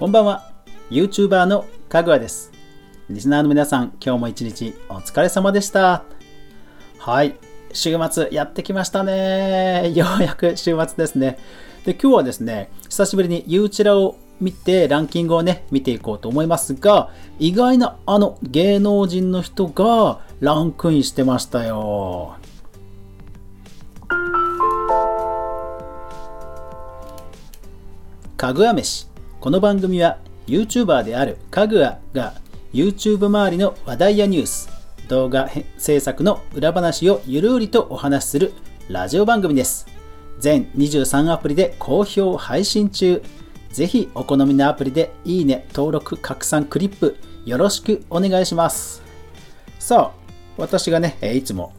こんばんは。YouTuber のかぐわです。リスナーの皆さん今日も一日お疲れ様でした。はい。週末やってきましたね。ようやく週末ですね。で今日はですね久しぶりに y o u チラを見てランキングをね見ていこうと思いますが意外なあの芸能人の人がランクインしてましたよ。かぐわ飯。この番組は YouTuber であるかぐわが YouTube 周りの話題やニュース動画制作の裏話をゆるりとお話しするラジオ番組です。全23アプリで好評配信中。ぜひお好みのアプリでいいね、登録、拡散、クリップよろしくお願いします。さあ私がねいつも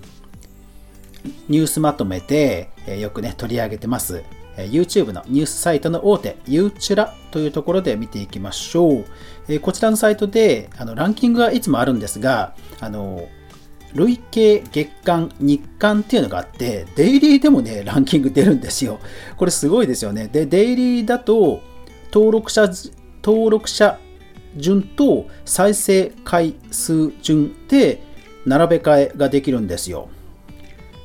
ニュースまとめてよくね取り上げてます。YouTube のニュースサイトの大手、ユーチュラというところで見ていきましょう。こちらのサイトであのランキングがいつもあるんですが、あの累計月間、日間っていうのがあって、デイリーでもね、ランキング出るんですよ。これすごいですよね。で、デイリーだと、登録者、登録者順と再生回数順で並べ替えができるんですよ。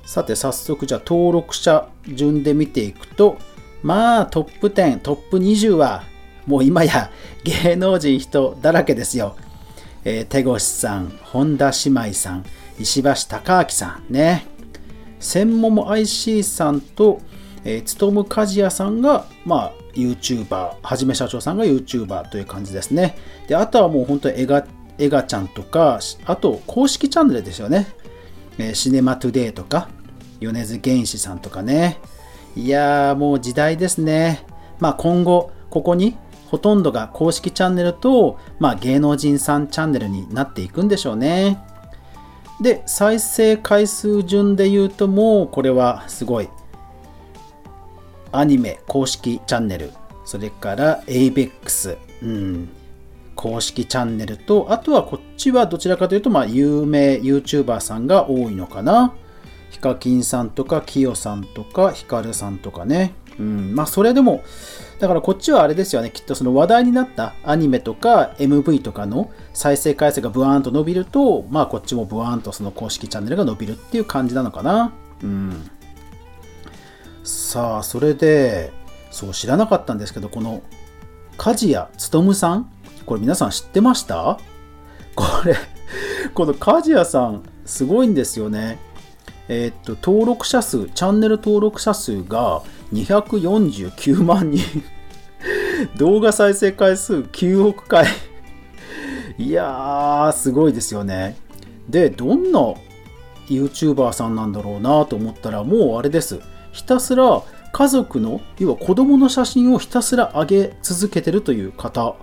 さて早速じゃあ登録者順で見ていくとまあトップ10トップ20はもう今や芸能人人だらけですよ、えー、手越さん本田姉妹さん石橋貴明さんね。千桃 IC さんと、えー、勤鍛冶屋さんがまあ YouTuber はじめ社長さんが YouTuber という感じですね。であとはもう本当にエガエガちゃんとかあと公式チャンネルですよね。えシネマトゥデイとか、米津玄師さんとかね。いやー、もう時代ですね。まあ今後、ここにほとんどが公式チャンネルと、まあ、芸能人さんチャンネルになっていくんでしょうね。で、再生回数順で言うともうこれはすごい。アニメ公式チャンネル、それから ABEX、うん、公式チャンネルと、あとはこっちはどちらかというと、まあ、有名 YouTuber さんが多いのかな。ヒカキンさんとか、キヨさんとか、ヒカルさんとかね。うん、まあ、それでも、だからこっちはあれですよね、きっとその話題になったアニメとか MV とかの再生回数がブワーンと伸びると、まあこっちもブワーンとその公式チャンネルが伸びるっていう感じなのかな。うん。さあ、それで、そう知らなかったんですけど、この梶谷勉さん？これ皆さん知ってました？これ、この梶谷さん、すごいんですよね。えー、っと、登録者数、チャンネル登録者数が249万人。動画再生回数9億回。いやー、すごいですよね。で、どんな YouTuber さんなんだろうなと思ったら、もうあれです。ひたすら家族の、要は子供の写真をひたすら上げ続けてるという方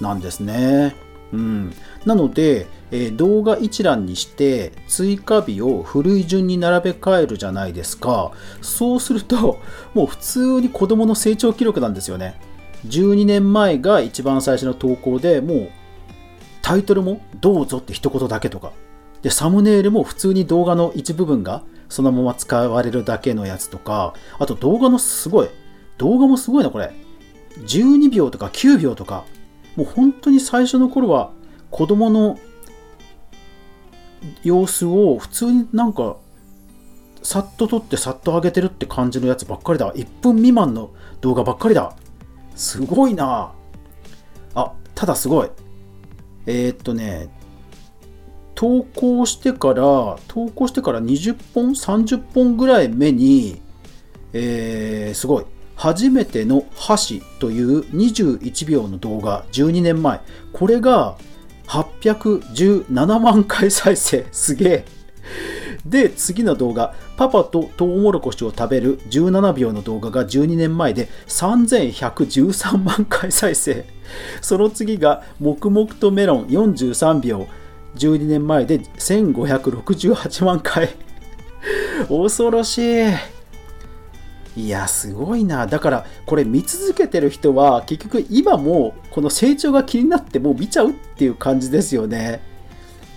なんですね。うん、なので、えー、動画一覧にして追加日を古い順に並べ替えるじゃないですか。そうすると、もう普通に子供の成長記録なんですよね。12年前が一番最初の投稿でもうタイトルもどうぞって一言だけとか。で、サムネイルも普通に動画の一部分がそのまま使われるだけのやつとか、あと動画のすごい、動画もすごいな、これ。12秒とか9秒とか、もう本当に最初の頃は子供の様子を普通になんかさっと撮ってさっと上げてるって感じのやつばっかりだ。1分未満の動画ばっかりだ。すごいなあ、ただすごい。えー、っとね、投稿してから、投稿してから20本、30本ぐらい目に、えー、すごい。初めての箸という21秒の動画12年前。これが817万回再生。すげえ。で次の動画。パパとトウモロコシを食べる17秒の動画が12年前で3113万回再生。その次が黙々とメロン43秒。12年前で1568万回。恐ろしい。いや、すごいな。だから、これ見続けてる人は、結局今もこの成長が気になってもう見ちゃうっていう感じですよね。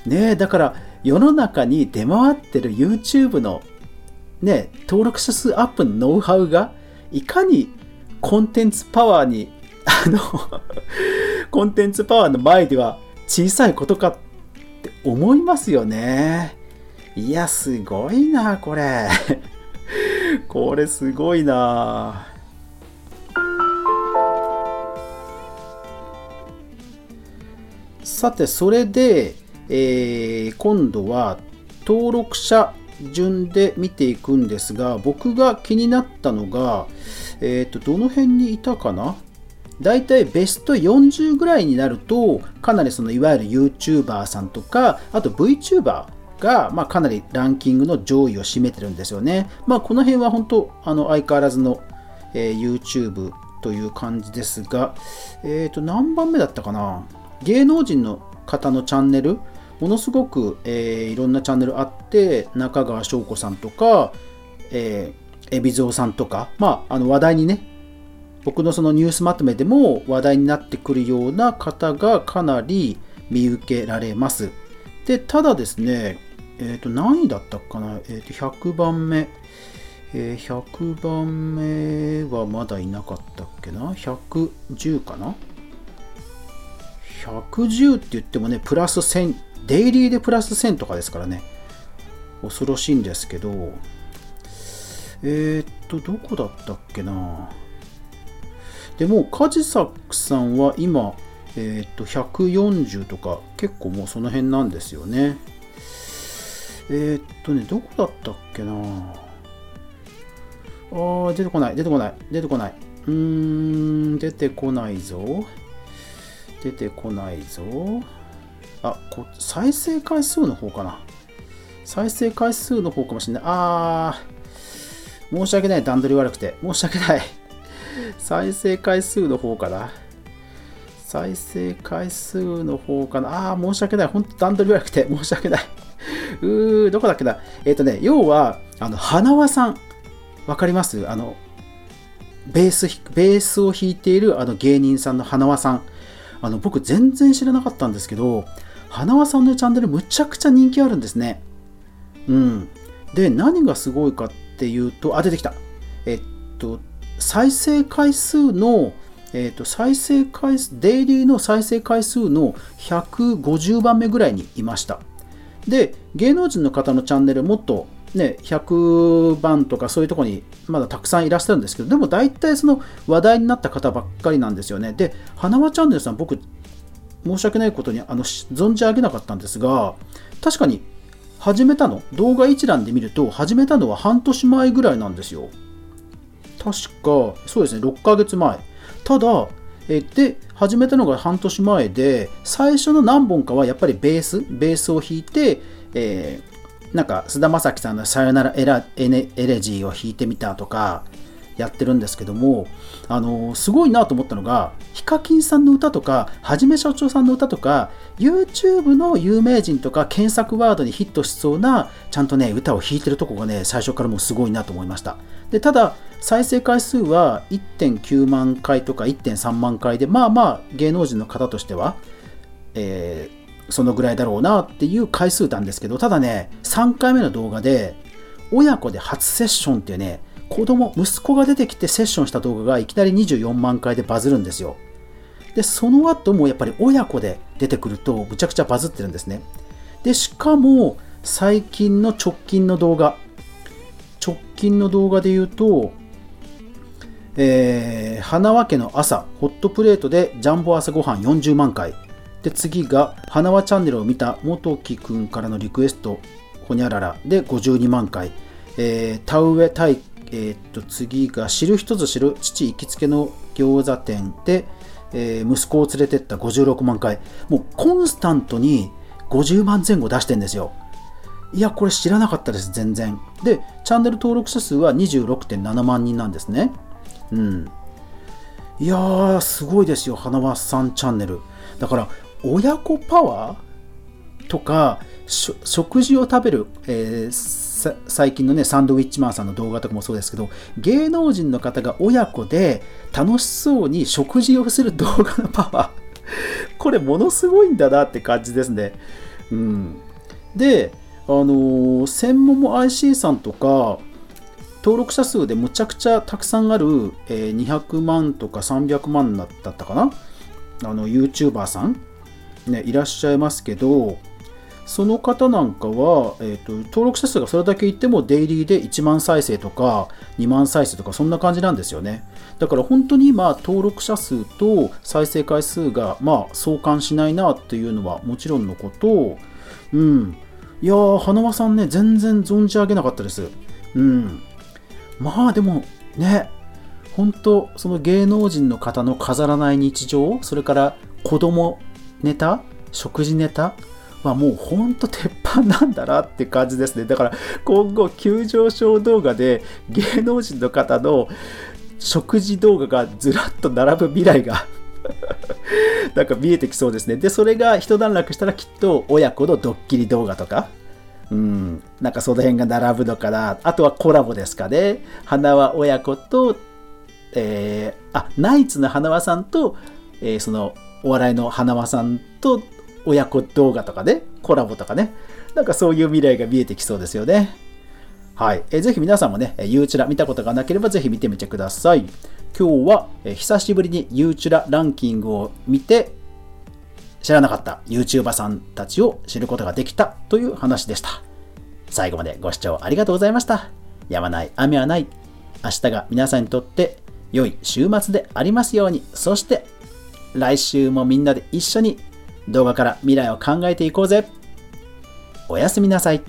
ねだから世の中に出回ってる YouTube のね、登録者数アップのノウハウが、いかにコンテンツパワーにあの コンテンツパワーの前では小さいことかって思いますよね。いや、すごいな、これ。これすごいな。さて、それで、えー、今度は登録者順で見ていくんですが、僕が気になったのが、え、ー、と、どの辺にいたかな？大体ベスト40ぐらいになると、かなりそのいわゆる YouTuber さんとか、あと VTuber が、まあ、かなりランキングの上位を占めてるんですよね。まあ、この辺は本当、あの相変わらずの、えー、YouTube という感じですが、え、ー、と、何番目だったかな？芸能人の方のチャンネル、ものすごく、えー、いろんなチャンネルあって、中川翔子さんとか、え、海老蔵さんとか、まあ、あの話題にね、僕のそのニュースまとめでも話題になってくるような方がかなり見受けられます。で、ただですね、えっ、ー、と、何位だったかな、えっ、ー、と、100番目。えー、100番目はまだいなかったっけな ?110 かな ?110 って言ってもね、プラス1000、デイリーでプラス1000とかですからね、恐ろしいんですけど、えー、っと、どこだったっけな？でも、カジサックさんは今、えー、っと、140とか、結構もうその辺なんですよね。えー、っとね、どこだったっけなあー、出てこない、出てこない、出てこない。うーん、出てこないぞ。出てこないぞ。あ、こ再生回数の方かな。再生回数の方かもしれない。あー、申し訳ない、段取り悪くて。申し訳ない。再生回数の方かな。再生回数の方かな。ああ、申し訳ない。本当段取り悪くて申し訳ない。うー、どこだっけな。えっ、ー、とね、要は、あの、花輪さん。わかります？あの、ベース、ベースを弾いているあの芸人さんの花輪さん。あの、僕全然知らなかったんですけど、花輪さんのチャンネルむちゃくちゃ人気あるんですね。うん。で、何がすごいかっていうと、あ、出てきた。えっと、再生回数の、えーと、再生回数、デイリーの再生回数の150番目ぐらいにいました。で、芸能人の方のチャンネルもっとね、100番とかそういうとこにまだたくさんいらっしゃるんですけど、でも大体その話題になった方ばっかりなんですよね。で、花輪チャンネルさん、僕、申し訳ないことにあの存じ上げなかったんですが、確かに始めたの、動画一覧で見ると、始めたのは半年前ぐらいなんですよ。確か、そうですね、6ヶ月前。ただ、で、始めたのが半年前で、最初の何本かはやっぱりベース、ベースを弾いて、えー、なんか、菅田将暉さんのさよならエラエネエレジーを弾いてみたとか、やってるんですけども、あのすごいなと思ったのが、ヒカキンさんの歌とか、はじめ社長さんの歌とか、YouTube の有名人とか検索ワードにヒットしそうな、ちゃんとね、歌を弾いてるとこがね、最初からもうすごいなと思いました。で、ただ、再生回数は1.9万回とか1.3万回で、まあまあ芸能人の方としては、えー、そのぐらいだろうなっていう回数なんですけど、ただね、3回目の動画で、親子で初セッションっていうね、子供、息子が出てきてセッションした動画がいきなり24万回でバズるんですよ。で、その後もやっぱり親子で出てくるとむちゃくちゃバズってるんですね。で、しかも最近の直近の動画、直近の動画で言うと、えー、花輪家の朝、ホットプレートでジャンボ朝ごはん40万回。で、次が、花輪チャンネルを見た元木くんからのリクエスト、ほにゃららで52万回。えー、田植え対、えー、っと、次が、知る人ぞ知る父行きつけの餃子店で、えー、息子を連れてった56万回。もうコンスタントに50万前後出してんですよ。いや、これ知らなかったです、全然。で、チャンネル登録者数は26.7万人なんですね。うん。いやー、すごいですよ、花輪さんチャンネル。だから、親子パワーとか、食事を食べる、えー、最近のね、サンドウィッチマンさんの動画とかもそうですけど、芸能人の方が親子で楽しそうに食事をする動画のパワー、これものすごいんだなって感じですね。うん。で、あのー、専門も IC さんとか、登録者数でむちゃくちゃたくさんある、えー、200万とか300万だったかな？あの YouTuber さん、ね、いらっしゃいますけどその方なんかは、えーと、登録者数がそれだけいってもデイリーで1万再生とか2万再生とかそんな感じなんですよね。だから本当に今登録者数と再生回数がまあ相関しないなっていうのはもちろんのこと。うん。いやー花輪さんね全然存じ上げなかったです。うん。まあでもね本当その芸能人の方の飾らない日常それから子供ネタ食事ネタはもうほんと鉄板なんだなって感じですね。だから今後急上昇動画で芸能人の方の食事動画がずらっと並ぶ未来がなんか見えてきそうですね。でそれが一段落したらきっと親子のドッキリ動画とかうん、なんかその辺が並ぶのかな。あとはコラボですかね。花輪親子と、えー、あ、ナイツの花輪さんと、えー、そのお笑いの花輪さんと親子動画とかね、コラボとかね。なんかそういう未来が見えてきそうですよね。はい。えー、ぜひ皆さんもね、ユーチュラ見たことがなければぜひ見てみてください。今日は、えー、久しぶりにユーチュラランキングを見て、知らなかった YouTuber さんたちを知ることができたという話でした。最後までご視聴ありがとうございました。やまない雨はない。明日が皆さんにとって良い週末でありますように。そして来週もみんなで一緒に動画から未来を考えていこうぜ。おやすみなさい。